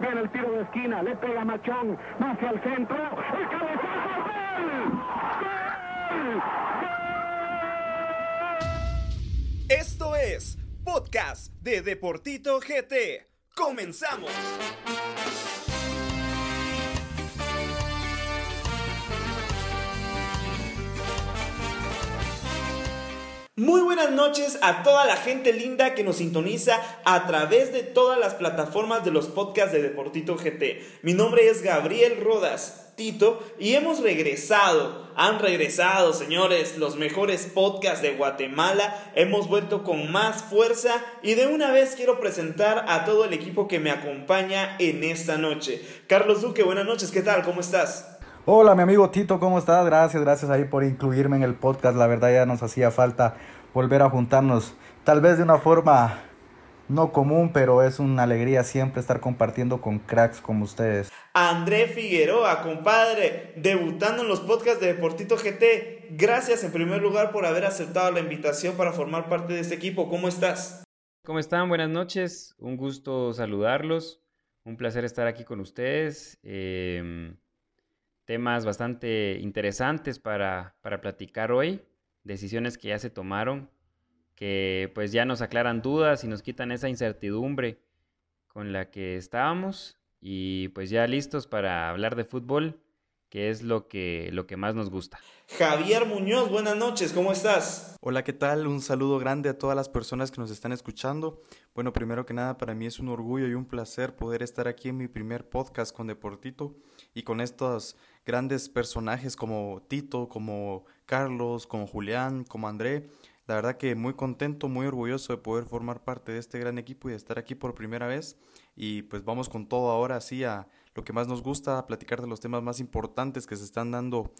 Viene el tiro de esquina, le pega Machón, hacia el centro, el. Esto es Podcast de Deportito GT. ¡Comenzamos! Muy buenas noches a toda la gente linda que nos sintoniza a través de todas las plataformas de los podcasts de Deportito GT. Mi nombre es Gabriel Rodas Tito y hemos regresado, han regresado señores, los mejores podcasts de Guatemala. Hemos vuelto con más fuerza y de una vez quiero presentar a todo el equipo que me acompaña en esta noche. Carlos Duque, buenas noches, ¿qué tal? ¿Cómo estás? Hola, mi amigo Tito, ¿cómo estás? Gracias, gracias ahí por incluirme en el podcast. La verdad ya nos hacía falta volver a juntarnos, tal vez de una forma no común, pero es una alegría siempre estar compartiendo con cracks como ustedes. André Figueroa, compadre, debutando en los podcasts de Deportito GT. Gracias en primer lugar por haber aceptado la invitación para formar parte de este equipo. ¿Cómo estás? ¿Cómo están? Buenas noches. Un gusto saludarlos. Un placer estar aquí con ustedes. Eh, temas bastante interesantes para, para platicar hoy, decisiones que ya se tomaron, que pues ya nos aclaran dudas y nos quitan esa incertidumbre con la que estábamos y pues ya listos para hablar de fútbol, que es lo que, lo que más nos gusta. Javier Muñoz, buenas noches, ¿cómo estás? Hola, ¿qué tal? Un saludo grande a todas las personas que nos están escuchando. Bueno, primero que nada, para mí es un orgullo y un placer poder estar aquí en mi primer podcast con Deportito y con estos grandes personajes como Tito, como Carlos, como Julián, como André. La verdad que muy contento, muy orgulloso de poder formar parte de este gran equipo y de estar aquí por primera vez. Y pues vamos con todo ahora así a lo que más nos gusta, a platicar de los temas más importantes que se están dando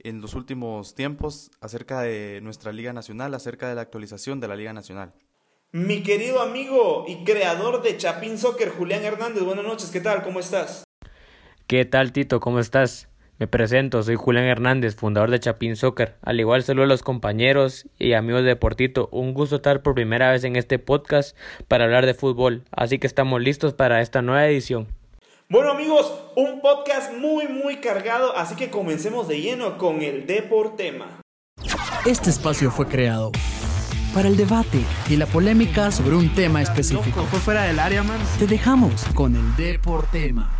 en los últimos tiempos acerca de nuestra Liga Nacional, acerca de la actualización de la Liga Nacional. Mi querido amigo y creador de Chapín Soccer, Julián Hernández, buenas noches, ¿qué tal? ¿Cómo estás? ¿Qué tal Tito? ¿Cómo estás? Me presento, soy Julián Hernández, fundador de Chapín Soccer. Al igual saludo a los compañeros y amigos de Deportito. Un gusto estar por primera vez en este podcast para hablar de fútbol. Así que estamos listos para esta nueva edición. Bueno amigos, un podcast muy muy cargado, así que comencemos de lleno con el Deportema. Este espacio fue creado para el debate y la polémica sobre un tema específico. Fue fuera del área, man. Te dejamos con el Deportema.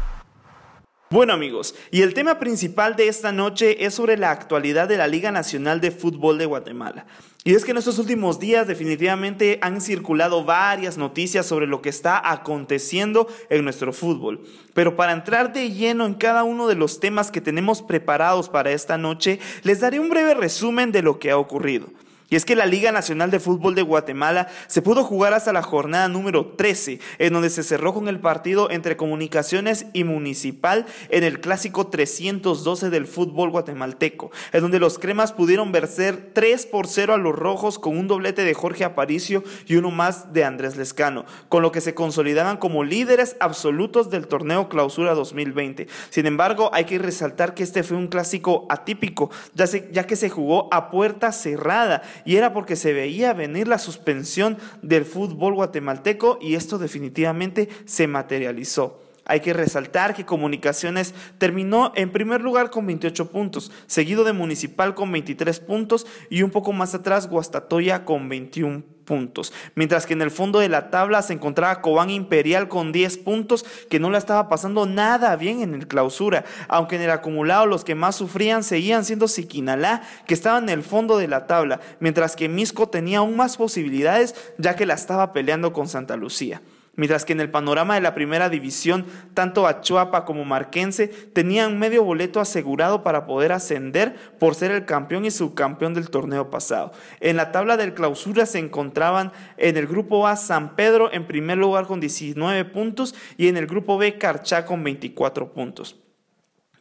Bueno amigos, y el tema principal de esta noche es sobre la actualidad de la Liga Nacional de Fútbol de Guatemala. Y es que en estos últimos días definitivamente han circulado varias noticias sobre lo que está aconteciendo en nuestro fútbol. Pero para entrar de lleno en cada uno de los temas que tenemos preparados para esta noche, les daré un breve resumen de lo que ha ocurrido. Y es que la Liga Nacional de Fútbol de Guatemala se pudo jugar hasta la jornada número 13, en donde se cerró con el partido entre Comunicaciones y Municipal en el clásico 312 del fútbol guatemalteco, en donde los cremas pudieron vencer 3 por 0 a los rojos con un doblete de Jorge Aparicio y uno más de Andrés Lescano, con lo que se consolidaban como líderes absolutos del torneo Clausura 2020. Sin embargo, hay que resaltar que este fue un clásico atípico, ya, ya que se jugó a puerta cerrada y era porque se veía venir la suspensión del fútbol guatemalteco y esto definitivamente se materializó. Hay que resaltar que Comunicaciones terminó en primer lugar con 28 puntos, seguido de Municipal con 23 puntos y un poco más atrás Guastatoya con 21 puntos. Mientras que en el fondo de la tabla se encontraba Cobán Imperial con 10 puntos, que no la estaba pasando nada bien en el clausura, aunque en el acumulado los que más sufrían seguían siendo Siquinalá, que estaba en el fondo de la tabla, mientras que Misco tenía aún más posibilidades, ya que la estaba peleando con Santa Lucía. Mientras que en el panorama de la primera división, tanto Achuapa como Marquense tenían medio boleto asegurado para poder ascender por ser el campeón y subcampeón del torneo pasado. En la tabla del clausura se encontraban en el grupo A San Pedro en primer lugar con 19 puntos y en el grupo B Carchá con 24 puntos.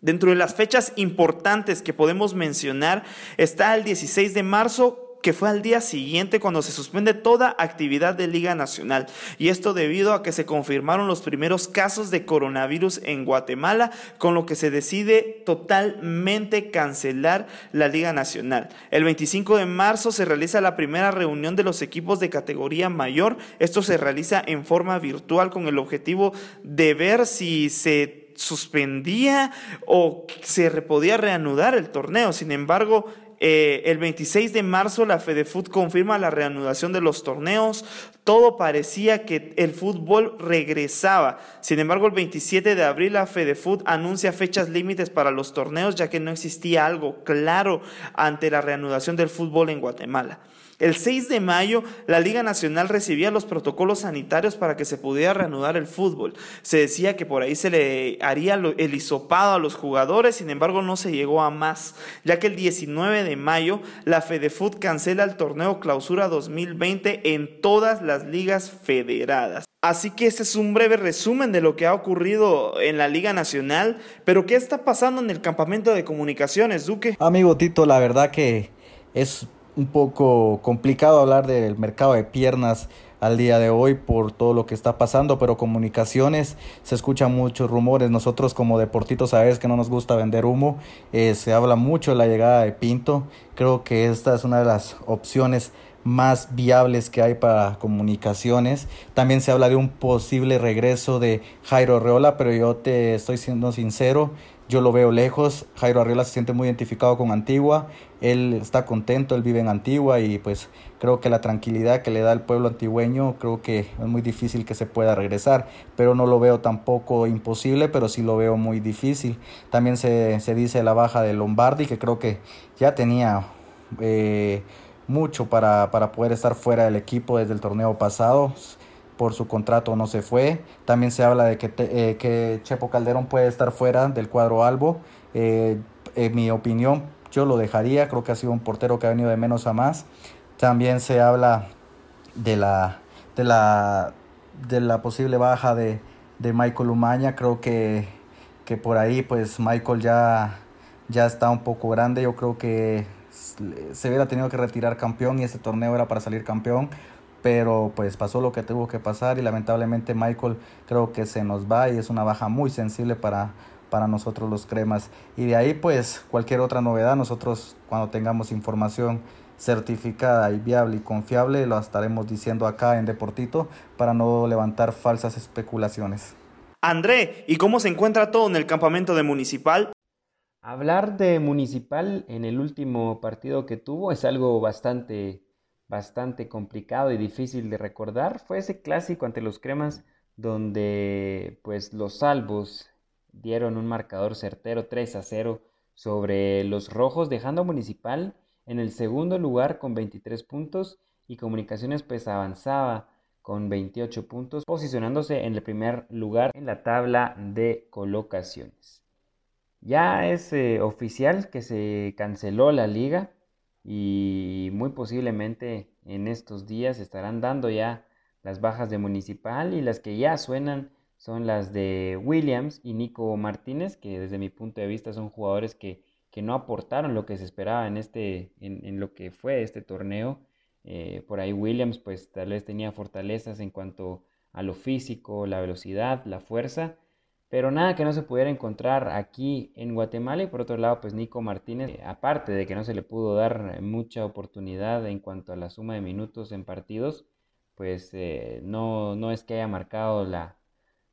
Dentro de las fechas importantes que podemos mencionar está el 16 de marzo que fue al día siguiente cuando se suspende toda actividad de Liga Nacional. Y esto debido a que se confirmaron los primeros casos de coronavirus en Guatemala, con lo que se decide totalmente cancelar la Liga Nacional. El 25 de marzo se realiza la primera reunión de los equipos de categoría mayor. Esto se realiza en forma virtual con el objetivo de ver si se suspendía o se podía reanudar el torneo. Sin embargo, eh, el 26 de marzo la FedeFoot confirma la reanudación de los torneos. Todo parecía que el fútbol regresaba. Sin embargo, el 27 de abril la FedeFoot anuncia fechas límites para los torneos ya que no existía algo claro ante la reanudación del fútbol en Guatemala. El 6 de mayo, la Liga Nacional recibía los protocolos sanitarios para que se pudiera reanudar el fútbol. Se decía que por ahí se le haría el hisopado a los jugadores, sin embargo no se llegó a más, ya que el 19 de mayo la FedeFoot cancela el torneo Clausura 2020 en todas las ligas federadas. Así que este es un breve resumen de lo que ha ocurrido en la Liga Nacional, pero ¿qué está pasando en el campamento de comunicaciones, Duque? Amigo Tito, la verdad que es un poco complicado hablar del mercado de piernas al día de hoy por todo lo que está pasando, pero comunicaciones se escuchan muchos rumores. Nosotros como deportitos sabes que no nos gusta vender humo, eh, se habla mucho de la llegada de Pinto. Creo que esta es una de las opciones más viables que hay para comunicaciones. También se habla de un posible regreso de Jairo Reola, pero yo te estoy siendo sincero, yo lo veo lejos. Jairo Arriola se siente muy identificado con Antigua. Él está contento, él vive en Antigua y pues creo que la tranquilidad que le da el pueblo antigüeño, creo que es muy difícil que se pueda regresar. Pero no lo veo tampoco imposible, pero sí lo veo muy difícil. También se, se dice la baja de Lombardi, que creo que ya tenía... Eh, mucho para, para poder estar fuera del equipo desde el torneo pasado por su contrato no se fue. También se habla de que, eh, que Chepo Calderón puede estar fuera del cuadro Albo. Eh, en mi opinión, yo lo dejaría. Creo que ha sido un portero que ha venido de menos a más. También se habla de la, de la, de la posible baja de, de Michael Umaña. Creo que, que por ahí pues Michael ya, ya está un poco grande. Yo creo que se hubiera tenido que retirar campeón y este torneo era para salir campeón pero pues pasó lo que tuvo que pasar y lamentablemente Michael creo que se nos va y es una baja muy sensible para, para nosotros los cremas. Y de ahí pues cualquier otra novedad, nosotros cuando tengamos información certificada y viable y confiable lo estaremos diciendo acá en Deportito para no levantar falsas especulaciones. André, ¿y cómo se encuentra todo en el campamento de Municipal? Hablar de Municipal en el último partido que tuvo es algo bastante bastante complicado y difícil de recordar fue ese clásico ante los cremas donde pues los salvos dieron un marcador certero 3 a 0 sobre los rojos dejando a Municipal en el segundo lugar con 23 puntos y Comunicaciones pues avanzaba con 28 puntos posicionándose en el primer lugar en la tabla de colocaciones. Ya es eh, oficial que se canceló la liga y muy posiblemente en estos días estarán dando ya las bajas de Municipal y las que ya suenan son las de Williams y Nico Martínez, que desde mi punto de vista son jugadores que, no aportaron lo que se esperaba en, este, en, lo que fue este torneo. Eh, por ahí Williams pues tal vez tenía fortalezas en cuanto a lo físico, la velocidad, la fuerza, pero nada que no se pudiera encontrar aquí en Guatemala y por otro lado pues Nico Martínez, eh, aparte de que no se le pudo dar mucha oportunidad en cuanto a la suma de minutos en partidos, pues eh, no, no es que haya marcado la,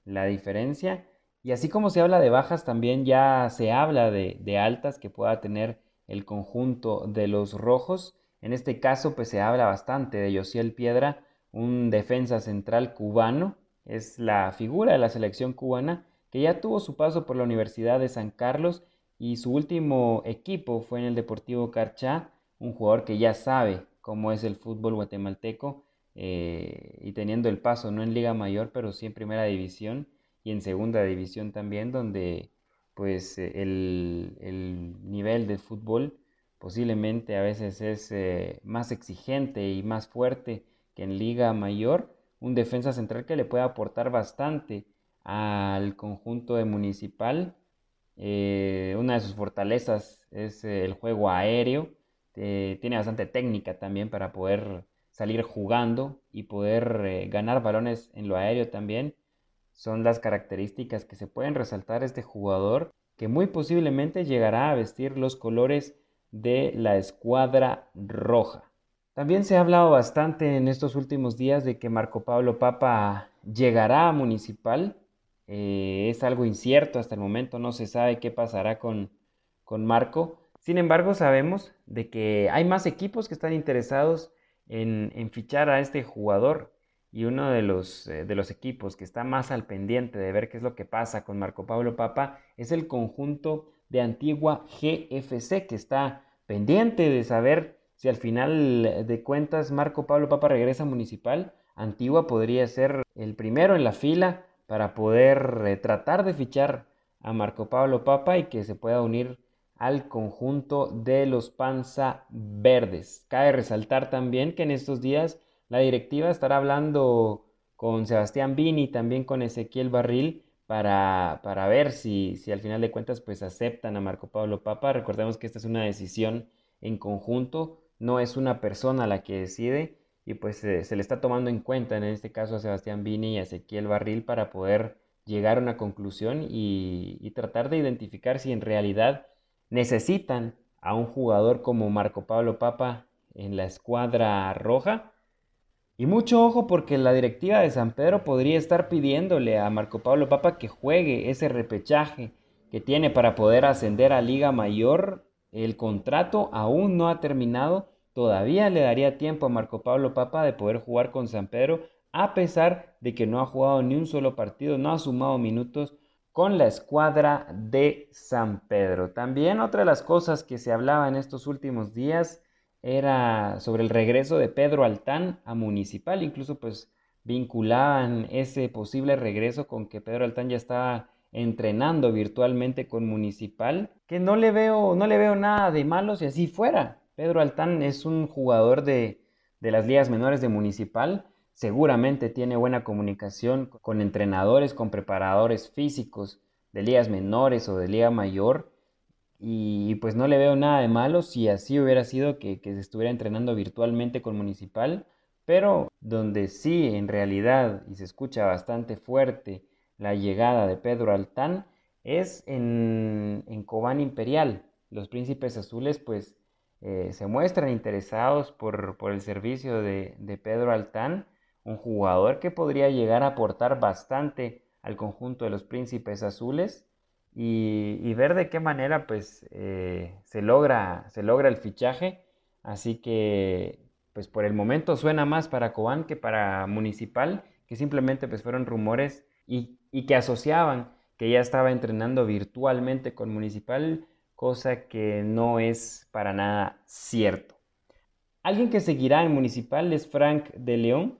la, diferencia. Y así como se habla de bajas, también ya se habla de, de altas que pueda tener el conjunto de los rojos. En este caso pues se habla bastante de Josiel Piedra, un defensa central cubano, es la figura de la selección cubana que ya tuvo su paso por la Universidad de San Carlos y su último equipo fue en el Deportivo Carchá, un jugador que ya sabe cómo es el fútbol guatemalteco eh, y teniendo el paso no en Liga Mayor, pero sí en Primera División y en Segunda División también, donde pues el, nivel de fútbol posiblemente a veces es eh, más exigente y más fuerte que en Liga Mayor, un defensa central que le puede aportar bastante al conjunto de Municipal. Eh, una de sus fortalezas es el juego aéreo. eh, tiene bastante técnica también para poder salir jugando y poder eh, ganar balones en lo aéreo también. Son las características que se pueden resaltar este jugador que muy posiblemente llegará a vestir los colores de la escuadra roja. También se ha hablado bastante en estos últimos días de que Marco Pablo Papa llegará a Municipal. Eh, es algo incierto hasta el momento, no se sabe qué pasará con, con Marco. Sin embargo, sabemos de que hay más equipos que están interesados en, fichar a este jugador y uno de los, eh, de los equipos que está más al pendiente de ver qué es lo que pasa con Marco Pablo Papa es el conjunto de Antigua GFC que está pendiente de saber si al final de cuentas Marco Pablo Papa regresa a Municipal, Antigua podría ser el primero en la fila para poder eh, tratar de fichar a Marco Pablo Papa y que se pueda unir al conjunto de los Panza Verdes. Cabe resaltar también que en estos días la directiva estará hablando con Sebastián Vini y también con Ezequiel Barril para, para ver si, si, al final de cuentas pues aceptan a Marco Pablo Papa. Recordemos que esta es una decisión en conjunto, no es una persona la que decide y pues se le está tomando en cuenta en este caso a Sebastián Vini y a Ezequiel Barril para poder llegar a una conclusión y, y tratar de identificar si en realidad necesitan a un jugador como Marco Pablo Papa en la escuadra roja. Y mucho ojo porque la directiva de San Pedro podría estar pidiéndole a Marco Pablo Papa que juegue ese repechaje que tiene para poder ascender a Liga Mayor. El contrato aún no ha terminado. Todavía le daría tiempo a Marco Pablo Papa de poder jugar con San Pedro, a pesar de que no ha jugado ni un solo partido, no ha sumado minutos con la escuadra de San Pedro. También otra de las cosas que se hablaba en estos últimos días era sobre el regreso de Pedro Altán a Municipal, incluso pues vinculaban ese posible regreso con que Pedro Altán ya estaba entrenando virtualmente con Municipal, que no le veo, no le veo nada de malo si así fuera. Pedro Altán es un jugador de, de las ligas menores de Municipal, seguramente tiene buena comunicación con entrenadores, con preparadores físicos de ligas menores o de liga mayor. Y pues no le veo nada de malo si así hubiera sido que, se estuviera entrenando virtualmente con Municipal, pero donde sí en realidad y se escucha bastante fuerte la llegada de Pedro Altán es en, en Cobán Imperial. Los príncipes azules pues eh, se muestran interesados por, el servicio de, de Pedro Altán un jugador que podría llegar a aportar bastante al conjunto de los príncipes azules y, ver de qué manera pues eh, se, logra, se logra el fichaje. Así que pues por el momento suena más para Cobán que para Municipal, que simplemente pues fueron rumores y, y que asociaban que ya estaba entrenando virtualmente con Municipal, cosa que no es para nada cierto. Alguien que seguirá en Municipal es Frank de León,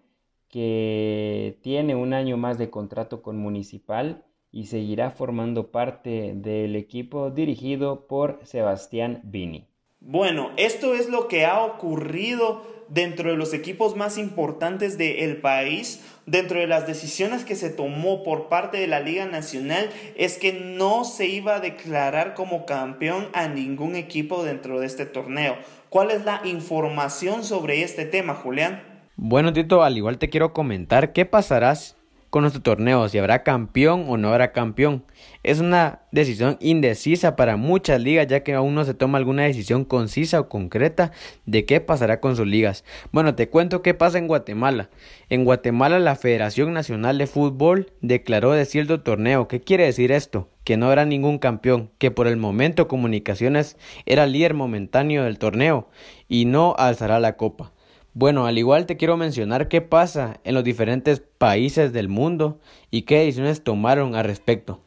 que tiene un año más de contrato con Municipal y seguirá formando parte del equipo dirigido por Sebastián Vini. Bueno, esto es lo que ha ocurrido dentro de los equipos más importantes del país, dentro de las decisiones que se tomó por parte de la Liga Nacional, es que no se iba a declarar como campeón a ningún equipo dentro de este torneo. ¿Cuál es la información sobre este tema, Julián? Bueno, Tito, al igual te quiero comentar qué pasarás con nuestro torneo, si habrá campeón o no habrá campeón. Es una decisión indecisa para muchas ligas, ya que aún no se toma alguna decisión concisa o concreta de qué pasará con sus ligas. Bueno, te cuento qué pasa en Guatemala. En Guatemala la Federación Nacional de Fútbol declaró de cierto torneo. ¿Qué quiere decir esto? Que no habrá ningún campeón, que por el momento Comunicaciones era líder momentáneo del torneo y no alzará la copa. Bueno, al igual te quiero mencionar qué pasa en los diferentes países del mundo y qué decisiones tomaron al respecto.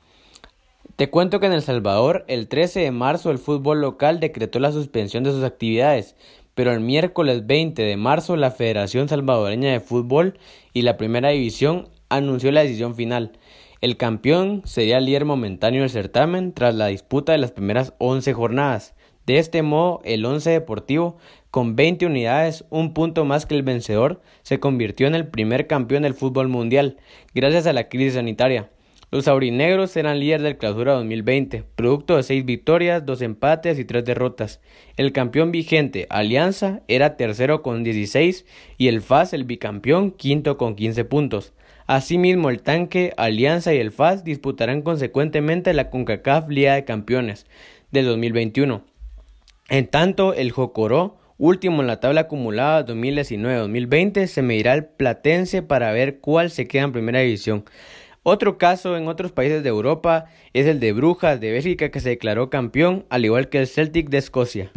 Te cuento que en El Salvador el 13 de marzo el fútbol local decretó la suspensión de sus actividades, pero el miércoles 20 de marzo la Federación Salvadoreña de Fútbol y la Primera División anunció la decisión final. El campeón sería el líder momentáneo del certamen tras la disputa de las primeras 11 jornadas. De este modo, el Once Deportivo con 20 unidades, un punto más que el vencedor, se convirtió en el primer campeón del fútbol mundial, gracias a la crisis sanitaria. Los aurinegros eran líderes del clausura 2020, producto de seis victorias, dos empates y tres derrotas. El campeón vigente, Alianza, era tercero con 16 y el FAS, el bicampeón, quinto con 15 puntos. Asimismo, el Tanque, Alianza y el FAS disputarán consecuentemente la CONCACAF Liga de Campeones del 2021. En tanto, el Jocoró, último en la tabla acumulada 2019-2020, se medirá al Platense para ver cuál se queda en primera división. Otro caso en otros países de Europa es el de Brujas de Bélgica que se declaró campeón, al igual que el Celtic de Escocia.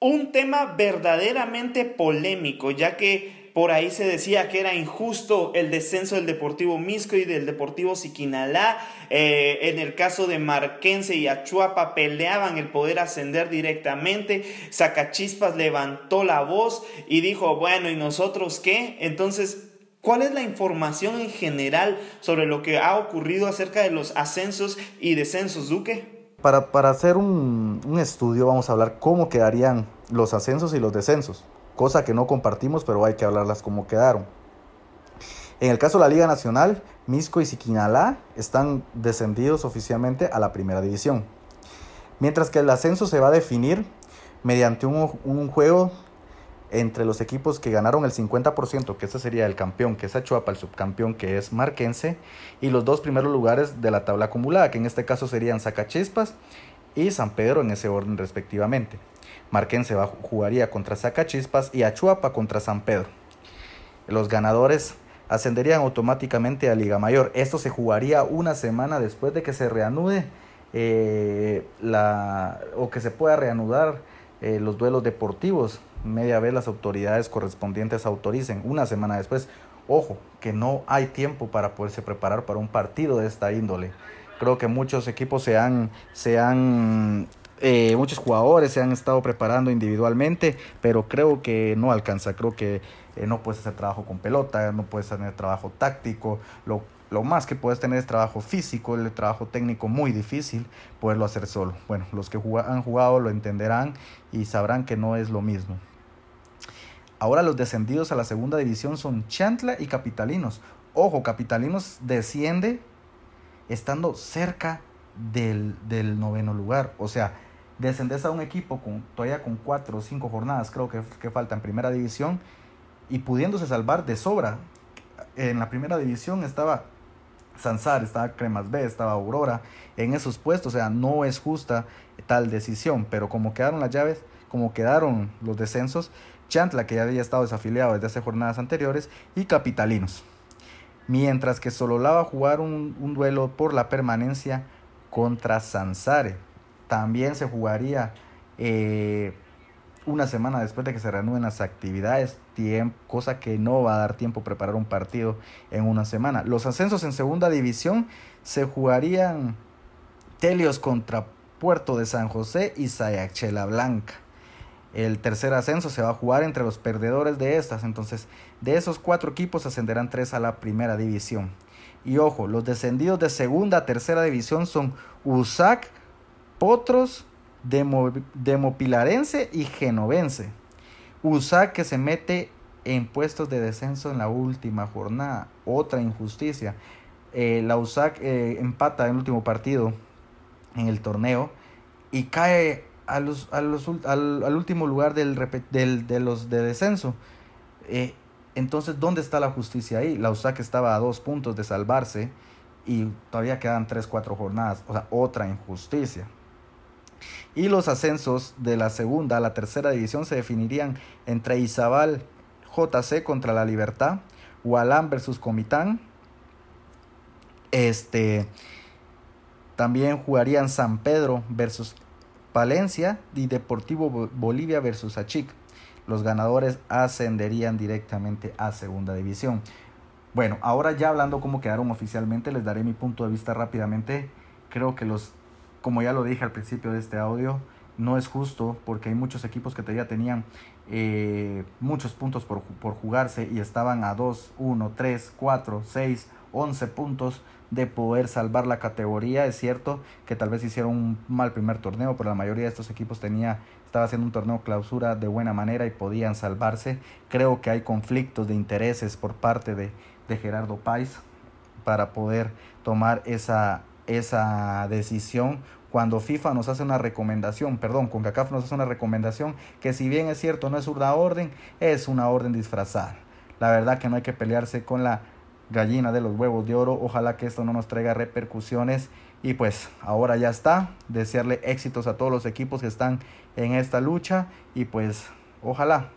Un tema verdaderamente polémico, ya que por ahí se decía que era injusto el descenso del Deportivo Misco y del Deportivo Siquinalá. Eh, en el caso de Marquense y Achuapa peleaban el poder ascender directamente. Sacachispas levantó la voz y dijo, bueno, ¿y nosotros qué? Entonces ¿Cuál es la información en general sobre lo que ha ocurrido acerca de los ascensos y descensos, Duque? Para, para hacer un, un, estudio vamos a hablar cómo quedarían los ascensos y los descensos, cosa que no compartimos, pero hay que hablarlas cómo quedaron. En el caso de la Liga Nacional, Misco y Siquinalá están descendidos oficialmente a la primera división, mientras que el ascenso se va a definir mediante un, un juego entre los equipos que ganaron el 50%, que ese sería el campeón, que es Achuapa, el subcampeón, que es Marquense, y los dos primeros lugares de la tabla acumulada, que en este caso serían Zacachispas y San Pedro en ese orden respectivamente. Marquense va, jugaría contra Zacachispas y Achuapa contra San Pedro. Los ganadores ascenderían automáticamente a Liga Mayor. Esto se jugaría una semana después de que se reanude eh, o que se pueda reanudar eh, los duelos deportivos media vez las autoridades correspondientes autoricen. Una semana después, ojo, que no hay tiempo para poderse preparar para un partido de esta índole. Creo que muchos equipos se han, se han eh, muchos jugadores se han estado preparando individualmente, pero creo que no alcanza. Creo que eh, no puedes hacer trabajo con pelota, no puedes tener trabajo táctico. Lo, lo más que puedes tener es trabajo físico, el trabajo técnico muy difícil poderlo hacer solo. Bueno, los que han jugado lo entenderán y sabrán que no es lo mismo. Ahora los descendidos a la segunda división son Chantla y Capitalinos. Ojo, Capitalinos desciende estando cerca del, noveno lugar. O sea, descendes a un equipo con, todavía con cuatro o cinco jornadas, creo que, falta en primera división, y pudiéndose salvar de sobra. En la primera división estaba Sansar, estaba Cremas B, estaba Aurora en esos puestos. O sea, no es justa tal decisión, pero como quedaron las llaves, como quedaron los descensos, Chantla, que ya había estado desafiliado desde hace jornadas anteriores, y Capitalinos. Mientras que Sololá va a jugar un, duelo por la permanencia contra Sansare. También se jugaría eh, una semana después de que se reanuden las actividades, cosa que no va a dar tiempo preparar un partido en una semana. Los ascensos en segunda división se jugarían Telios contra Puerto de San José y Sayachela Blanca. El tercer ascenso se va a jugar entre los perdedores de estas. Entonces, de esos cuatro equipos ascenderán tres a la primera división. Y ojo, los descendidos de segunda a tercera división son USAC, Potros, Demopilarense y Genovense. USAC que se mete en puestos de descenso en la última jornada. Otra injusticia. Eh, la USAC eh, empata en el último partido en el torneo y cae los, al, último lugar del, del, de los de descenso. Eh, entonces, ¿dónde está la justicia ahí? La USAC estaba a dos puntos de salvarse y todavía quedan tres, cuatro jornadas. O sea, otra injusticia. Y los ascensos de la segunda a la tercera división se definirían entre Izabal JC contra la Libertad, Hualán versus Comitán. Este, también jugarían San Pedro versus Palencia y Deportivo Bolivia versus Achic. Los ganadores ascenderían directamente a segunda división. Bueno, ahora ya hablando cómo quedaron oficialmente, les daré mi punto de vista rápidamente. Creo que los, como ya lo dije al principio de este audio, no es justo porque hay muchos equipos que todavía tenían eh, muchos puntos por, por jugarse y estaban a 2, 1, 3, 4, 6, 11 puntos de poder salvar la categoría. Es cierto que tal vez hicieron un mal primer torneo, pero la mayoría de estos equipos tenía, estaba haciendo un torneo clausura de buena manera y podían salvarse. Creo que hay conflictos de intereses por parte de, de Gerardo Pais para poder tomar esa, esa decisión cuando FIFA nos hace una recomendación, perdón, con CACAF nos hace una recomendación que si bien es cierto no es una orden, es una orden disfrazada. La verdad que no hay que pelearse con la gallina de los huevos de oro. Ojalá que esto no nos traiga repercusiones. Y pues ahora ya está. Desearle éxitos a todos los equipos que están en esta lucha. Y pues ojalá,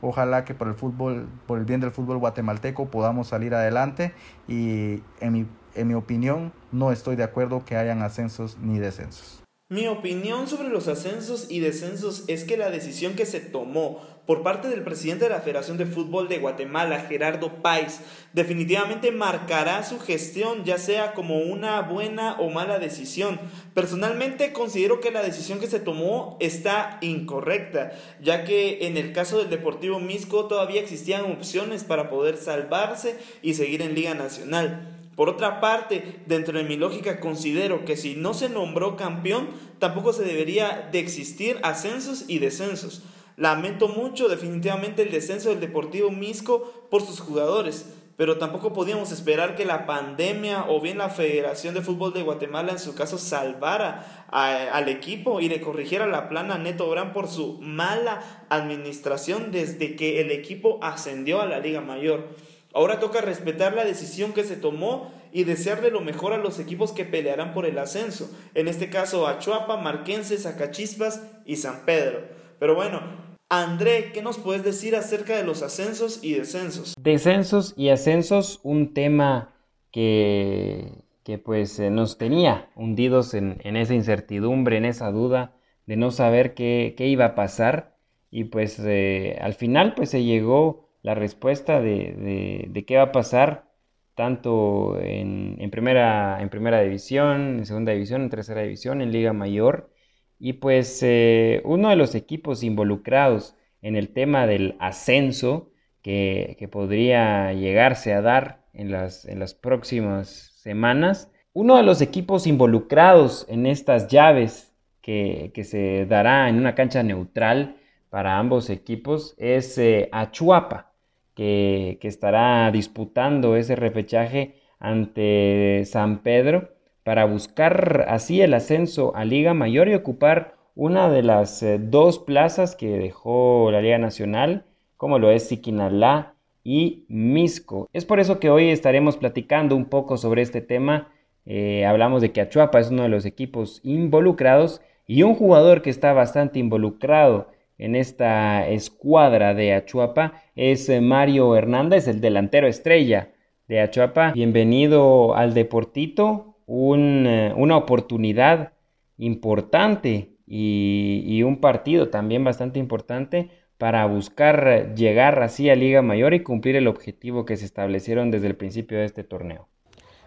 ojalá que por el fútbol, por el bien del fútbol guatemalteco podamos salir adelante. Y en mi, en mi opinión, no estoy de acuerdo que hayan ascensos ni descensos. Mi opinión sobre los ascensos y descensos es que la decisión que se tomó por parte del presidente de la Federación de Fútbol de Guatemala, Gerardo Páez, definitivamente marcará su gestión, ya sea como una buena o mala decisión. Personalmente considero que la decisión que se tomó está incorrecta, ya que en el caso del Deportivo Misco todavía existían opciones para poder salvarse y seguir en Liga Nacional. Por otra parte, dentro de mi lógica considero que si no se nombró campeón, tampoco se debería de existir ascensos y descensos. Lamento mucho definitivamente el descenso del Deportivo Misco por sus jugadores, pero tampoco podíamos esperar que la pandemia o bien la Federación de Fútbol de Guatemala en su caso salvara al equipo y le corrigiera la plana a Neto Gran por su mala administración desde que el equipo ascendió a la Liga Mayor. Ahora toca respetar la decisión que se tomó y desearle lo mejor a los equipos que pelearán por el ascenso, en este caso a Chuapa, Marquense, Zacachispas y San Pedro. Pero bueno, André, ¿qué nos puedes decir acerca de los ascensos y descensos? Descensos y ascensos, un tema que, que pues eh, nos tenía hundidos en, esa incertidumbre, en esa duda de no saber qué, iba a pasar y pues eh, al final pues se llegó la respuesta de, de, qué va a pasar tanto en, en, primera, en primera división, en segunda división, en tercera división, en Liga Mayor. Y pues eh, uno de los equipos involucrados en el tema del ascenso que, que podría llegarse a dar en las, en las próximas semanas, uno de los equipos involucrados en estas llaves que, que se dará en una cancha neutral para ambos equipos es eh, Achuapa que, estará disputando ese repechaje ante San Pedro para buscar así el ascenso a Liga Mayor y ocupar una de las eh, dos plazas que dejó la Liga Nacional, como lo es Siquinalá y Misco. Es por eso que hoy estaremos platicando un poco sobre este tema. Eh, hablamos de que Achuapa es uno de los equipos involucrados y un jugador que está bastante involucrado en esta escuadra de Achuapa es eh, Mario Hernández, el delantero estrella de Achuapa. Bienvenido al Deportito, eh, una oportunidad importante y, un partido también bastante importante para buscar llegar así a Liga Mayor y cumplir el objetivo que se establecieron desde el principio de este torneo.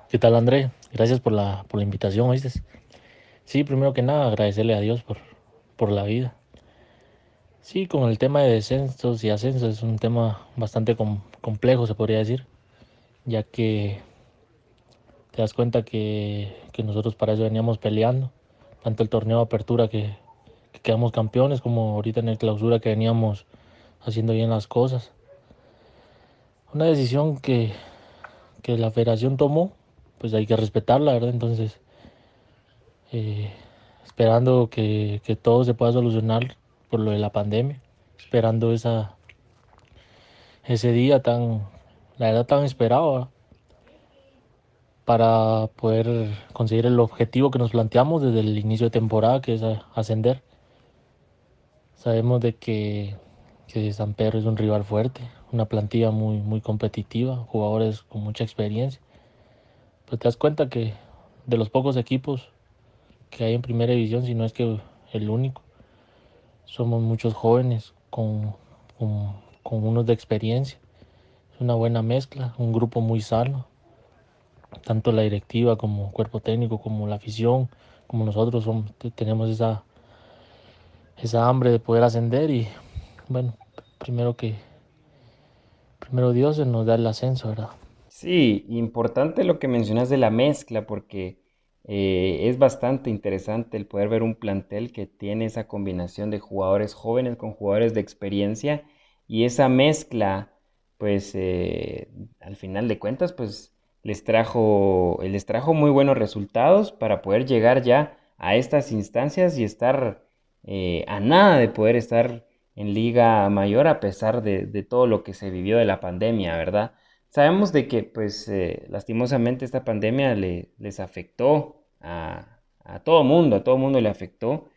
¿Qué tal André? Gracias por la, invitación, ¿oíste? Sí, primero que nada agradecerle a Dios por la vida Sí, con el tema de descensos y ascensos es un tema bastante complejo, se podría decir, ya que te das cuenta que, nosotros para eso veníamos peleando, tanto el torneo de apertura que, quedamos campeones como ahorita en el clausura que veníamos haciendo bien las cosas. Una decisión que, la federación tomó, pues hay que respetarla, ¿verdad? Entonces, eh, esperando que, que todo se pueda solucionar por lo de la pandemia, esperando esa, ese día tan, la edad tan esperado para poder conseguir el objetivo que nos planteamos desde el inicio de temporada, que es ascender. Sabemos de que, que San Pedro es un rival fuerte, una plantilla muy, muy competitiva, jugadores con mucha experiencia. Pues te das cuenta que de los pocos equipos que hay en primera división, si no es que el único, somos muchos jóvenes con, unos de experiencia. Es una buena mezcla, un grupo muy sano. Tanto la directiva como cuerpo técnico, como la afición, como nosotros tenemos esa, esa hambre de poder ascender y bueno, primero que primero Dios nos da el ascenso, ¿verdad? Sí, importante lo que mencionas de la mezcla porque eh, es bastante interesante el poder ver un plantel que tiene esa combinación de jugadores jóvenes con jugadores de experiencia y esa mezcla, pues eh, al final de cuentas, pues les trajo, les trajo muy buenos resultados para poder llegar ya a estas instancias y estar eh, a nada de poder estar en Liga Mayor a pesar de, todo lo que se vivió de la pandemia, ¿verdad? Sabemos de que, pues, eh, lastimosamente esta pandemia le, les afectó a, todo mundo, a todo mundo le afectó,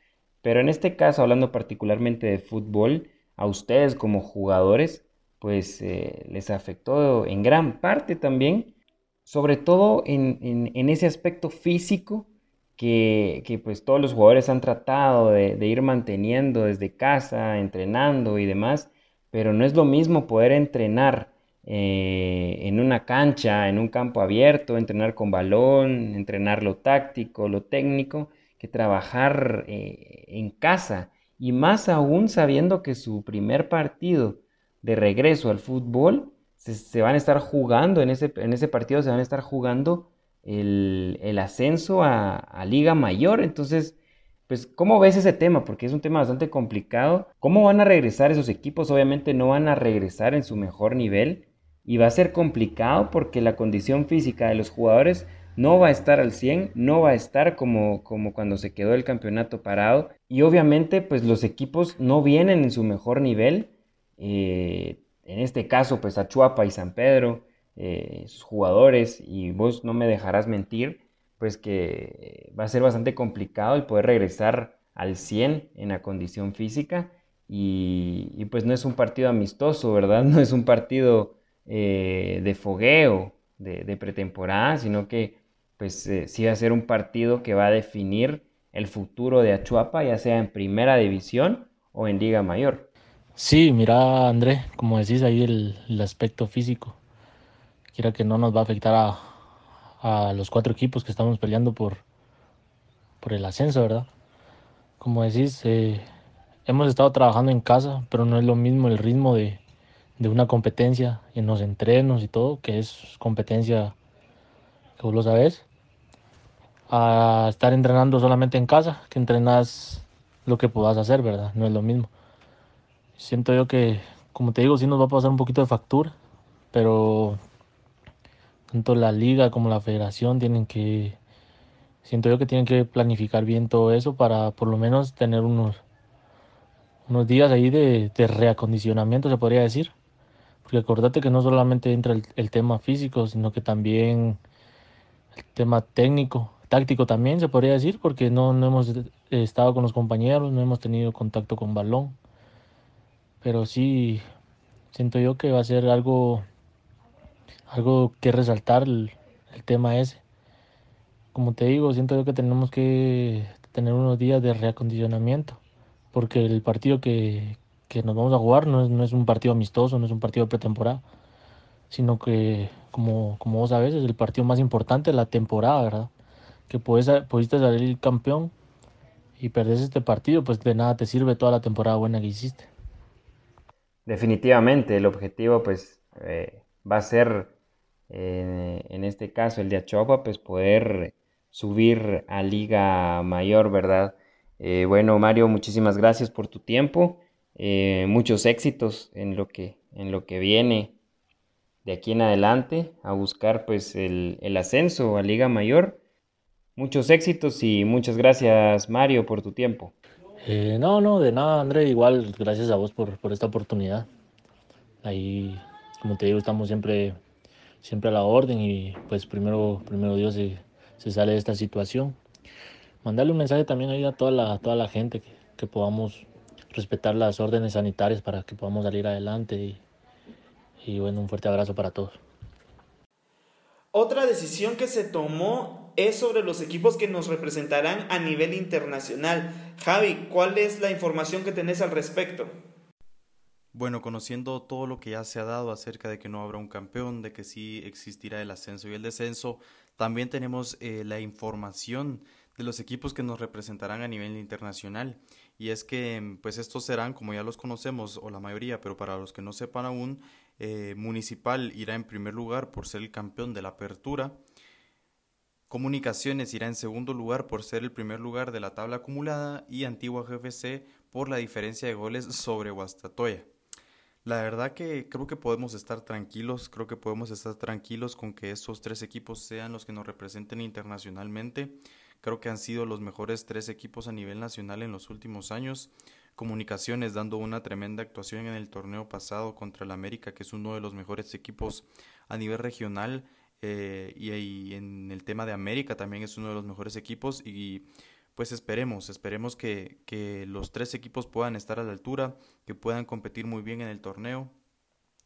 pero en este caso, hablando particularmente de fútbol, a ustedes como jugadores, pues eh, les afectó en gran parte también, sobre todo en, ese aspecto físico que, pues todos los jugadores han tratado de, ir manteniendo desde casa, entrenando y demás, pero no es lo mismo poder entrenar eh, en una cancha, en un campo abierto, entrenar con balón, entrenar lo táctico, lo técnico, que trabajar eh, en casa. Y más aún sabiendo que su primer partido de regreso al fútbol se, van a estar jugando, en ese, en ese partido se van a estar jugando el, ascenso a, Liga Mayor. Entonces, pues, ¿cómo ves ese tema? Porque es un tema bastante complicado. ¿Cómo van a regresar esos equipos? Obviamente no van a regresar en su mejor nivel y va a ser complicado porque la condición física de los jugadores no va a estar al 100, no va a estar como, como cuando se quedó el campeonato parado y obviamente pues los equipos no vienen en su mejor nivel. Eh, en este caso pues Achuapa y San Pedro, eh, sus jugadores y vos no me dejarás mentir pues que va a ser bastante complicado el poder regresar al 100 en la condición física y, pues no es un partido amistoso, ¿verdad? No es un partido eh, de fogueo, de, pretemporada, sino que pues eh, sí va a ser un partido que va a definir el futuro de Achuapa, ya sea en primera división o en Liga Mayor. Sí, mira André, como decís ahí el, aspecto físico, quiera que no nos va a afectar a, los cuatro equipos que estamos peleando por, por el ascenso, ¿verdad? Como decís, eh, hemos estado trabajando en casa, pero no es lo mismo el ritmo de, de una competencia en los entrenos y todo, que es competencia que vos lo sabes a estar entrenando solamente en casa, que entrenas lo que puedas hacer, ¿verdad? No es lo mismo. Siento yo que, como te digo, sí nos va a pasar un poquito de factura, pero tanto la liga como la federación tienen que, siento yo que tienen que planificar bien todo eso para por lo menos tener unos, unos días ahí de, reacondicionamiento, se podría decir. Porque acordate que no solamente entra el tema físico, sino que también el tema técnico táctico también se podría decir, porque no, no hemos estado con los compañeros, no hemos tenido contacto con balón. Pero sí, siento yo que va a ser algo, algo que resaltar el, tema ese. Como te digo, siento yo que tenemos que tener unos días de reacondicionamiento, porque el partido que, que nos vamos a jugar no es, no es un partido amistoso, no es un partido de pretemporada, sino que, como, como vos sabes, es el partido más importante de la temporada, ¿verdad? que pudiste salir campeón y perdés este partido, pues de nada te sirve toda la temporada buena que hiciste. Definitivamente, el objetivo pues eh, va a ser, eh, en este caso el de Achopa, pues poder subir a Liga Mayor, ¿verdad? Eh, bueno, Mario, muchísimas gracias por tu tiempo, muchos éxitos en lo que, en lo que viene de aquí en adelante, a buscar pues el, el ascenso a Liga Mayor Muchos éxitos y muchas gracias Mario por tu tiempo. Eh, no, no, de nada André, igual gracias a vos por, esta oportunidad. Ahí, como te digo, estamos siempre, siempre a la orden y pues primero, primero Dios se, sale de esta situación. Mandarle un mensaje también ahí a toda la, toda la gente que podamos respetar las órdenes sanitarias para que podamos salir adelante y, y bueno, un fuerte abrazo para todos. Otra decisión que se tomó es sobre los equipos que nos representarán a nivel internacional. Javi, ¿cuál es la información que tenés al respecto? Bueno, conociendo todo lo que ya se ha dado acerca de que no habrá un campeón, de que sí existirá el ascenso y el descenso, también tenemos eh, la información de los equipos que nos representarán a nivel internacional. Y es que, pues estos serán, como ya los conocemos, o la mayoría, pero para los que no sepan aún, eh, Municipal irá en primer lugar por ser el campeón de la apertura. Comunicaciones irá en segundo lugar por ser el primer lugar de la tabla acumulada y Antigua GFC por la diferencia de goles sobre Guastatoya. La verdad que creo que podemos estar tranquilos, creo que podemos estar tranquilos con que estos tres equipos sean los que nos representen internacionalmente. Creo que han sido los mejores tres equipos a nivel nacional en los últimos años. Comunicaciones dando una tremenda actuación en el torneo pasado contra el América, que es uno de los mejores equipos a nivel regional. Eh, y, en el tema de América también es uno de los mejores equipos. Y pues esperemos, esperemos que, que los tres equipos puedan estar a la altura, que puedan competir muy bien en el torneo,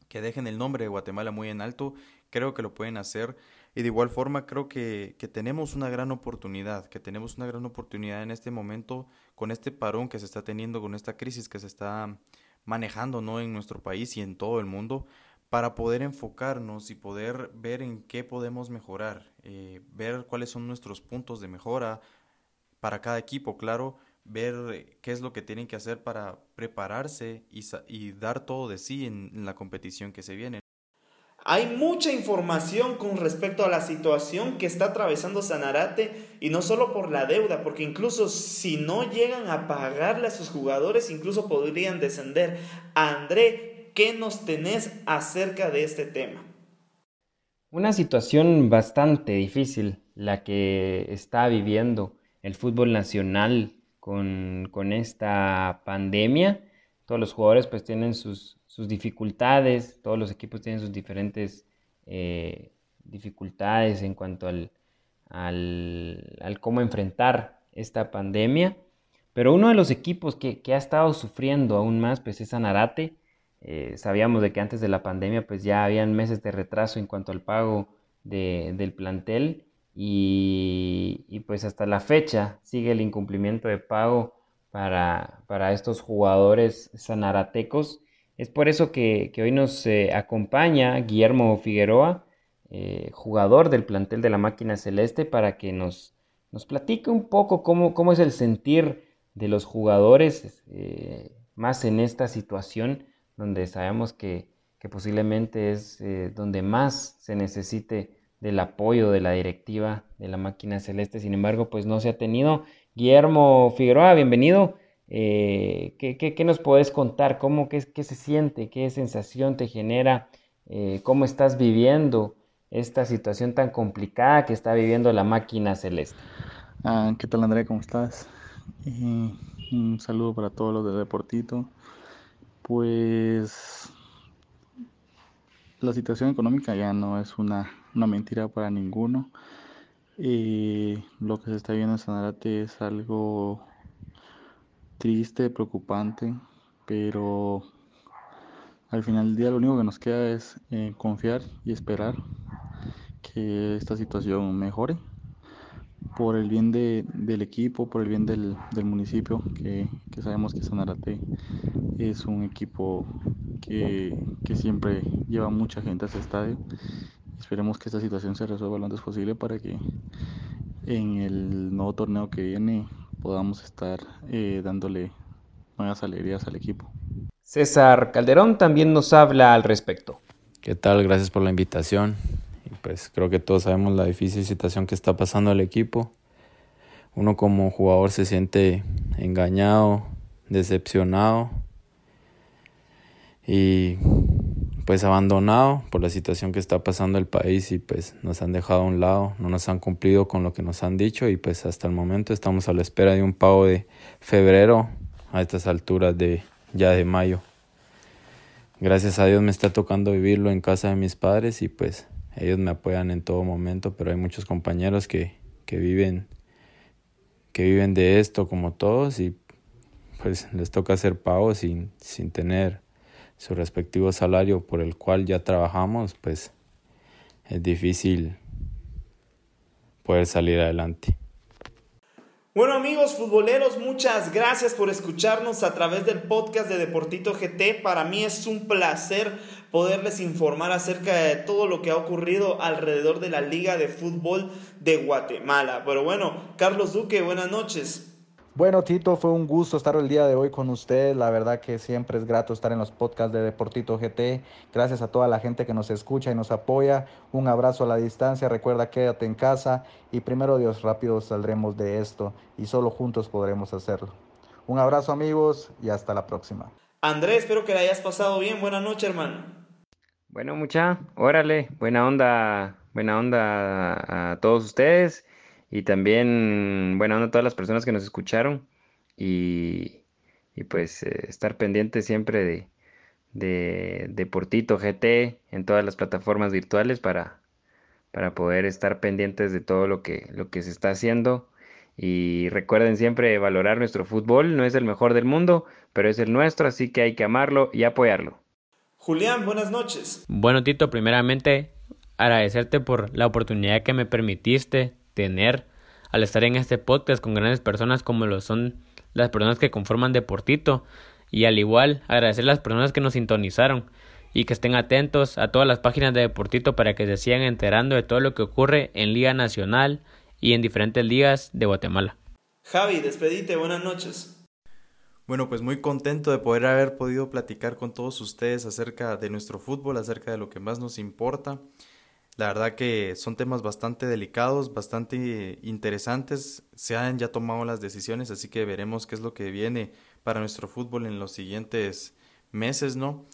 que dejen el nombre de Guatemala muy en alto. Creo que lo pueden hacer. Y de igual forma creo que, que, tenemos una gran oportunidad, que tenemos una gran oportunidad en este momento con este parón que se está teniendo, con esta crisis que se está manejando ¿no? en nuestro país y en todo el mundo, para poder enfocarnos y poder ver en qué podemos mejorar, eh, ver cuáles son nuestros puntos de mejora para cada equipo, claro, ver qué es lo que tienen que hacer para prepararse y, y dar todo de sí en la competición que se viene. Hay mucha información con respecto a la situación que está atravesando Sanarate y no solo por la deuda, porque incluso si no llegan a pagarle a sus jugadores, incluso podrían descender. André, ¿qué nos tenés acerca de este tema? Una situación bastante difícil la que está viviendo el fútbol nacional con, con esta pandemia. Todos los jugadores pues tienen sus, sus dificultades, todos los equipos tienen sus diferentes eh, dificultades en cuanto al, al, cómo enfrentar esta pandemia. Pero uno de los equipos que, ha estado sufriendo aún más pues es Anarate. Eh, sabíamos de que antes de la pandemia pues ya habían meses de retraso en cuanto al pago del plantel y, y, pues hasta la fecha sigue el incumplimiento de pago para, para estos jugadores sanaratecos es por eso que, hoy nos eh, acompaña Guillermo Figueroa, eh, jugador del plantel de la máquina celeste, para que nos, nos platique un poco cómo, cómo es el sentir de los jugadores, eh, más en esta situación donde sabemos que, que posiblemente es donde más se necesite del apoyo de la directiva de la máquina celeste. Sin embargo, pues no se ha tenido. Guillermo Figueroa, bienvenido. Eh, ¿qué, nos puedes contar? ¿Cómo, qué, qué, se siente? ¿Qué sensación te genera? Eh, ¿Cómo estás viviendo esta situación tan complicada que está viviendo la máquina celeste? Ah, ¿Qué tal Andrea? ¿Cómo estás? un saludo para todos los de Deportito. Pues la situación económica ya no es una, mentira para ninguno. Eh, lo que se está viendo en Sanarate es algo triste, preocupante, pero al final del día lo único que nos queda es eh, confiar y esperar que esta situación mejore por el bien del equipo, por el bien del, municipio, que, sabemos que Sanarate es un equipo que, que, siempre lleva mucha gente a ese estadio. Esperemos que esta situación se resuelva lo antes posible para que en el nuevo torneo que viene podamos estar eh, dándole nuevas alegrías al equipo. César Calderón también nos habla al respecto. ¿Qué tal? Gracias por la invitación. Y pues creo que todos sabemos la difícil situación que está pasando el equipo. Uno como jugador se siente engañado, decepcionado y pues abandonado por la situación que está pasando el país y pues nos han dejado a un lado, no nos han cumplido con lo que nos han dicho y pues hasta el momento estamos a la espera de un pago de febrero a estas alturas de ya de mayo. Gracias a Dios me está tocando vivirlo en casa de mis padres y pues ellos me apoyan en todo momento, pero hay muchos compañeros que, que viven que viven de esto como todos y pues les toca hacer pagos sin, sin tener su respectivo salario por el cual ya trabajamos, pues es difícil poder salir adelante. Bueno amigos futboleros, muchas gracias por escucharnos a través del podcast de Deportito GT. Para mí es un placer poderles informar acerca de todo lo que ha ocurrido alrededor de la Liga de Fútbol de Guatemala. Pero bueno, Carlos Duque, buenas noches. Bueno, Tito, fue un gusto estar el día de hoy con usted. La verdad que siempre es grato estar en los podcasts de Deportito GT. Gracias a toda la gente que nos escucha y nos apoya. Un abrazo a la distancia. Recuerda, quédate en casa y primero Dios, rápido saldremos de esto y solo juntos podremos hacerlo. Un abrazo amigos y hasta la próxima. Andrés, espero que la hayas pasado bien. Buenas noches, hermano. Bueno, mucha, órale, buena onda, buena onda a todos ustedes y también buena onda a todas las personas que nos escucharon y, pues eh, estar pendiente siempre de, de, Deportito GT en todas las plataformas virtuales para, para poder estar pendientes de todo lo que, lo que se está haciendo. Y recuerden siempre valorar nuestro fútbol, no es el mejor del mundo, pero es el nuestro, así que hay que amarlo y apoyarlo. Julián, buenas noches. Bueno, Tito, primeramente agradecerte por la oportunidad que me permitiste tener al estar en este podcast con grandes personas como lo son las personas que conforman Deportito y al igual agradecer a las personas que nos sintonizaron y que estén atentos a todas las páginas de Deportito para que se sigan enterando de todo lo que ocurre en Liga Nacional y en diferentes ligas de Guatemala. Javi, despedite, buenas noches. Bueno, pues muy contento de poder haber podido platicar con todos ustedes acerca de nuestro fútbol, acerca de lo que más nos importa. La verdad que son temas bastante delicados, bastante interesantes. Se han ya tomado las decisiones, así que veremos qué es lo que viene para nuestro fútbol en los siguientes meses, ¿no?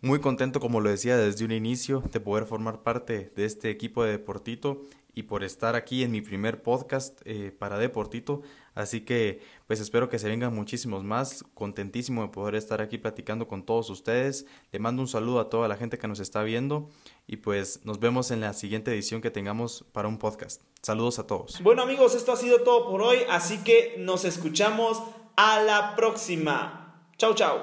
Muy contento, como lo decía desde un inicio, de poder formar parte de este equipo de Deportito y por estar aquí en mi primer podcast eh, para Deportito. Así que pues espero que se vengan muchísimos más. Contentísimo de poder estar aquí platicando con todos ustedes. Le mando un saludo a toda la gente que nos está viendo y pues nos vemos en la siguiente edición que tengamos para un podcast. Saludos a todos. Bueno amigos, esto ha sido todo por hoy, así que nos escuchamos a la próxima. Chau, chau.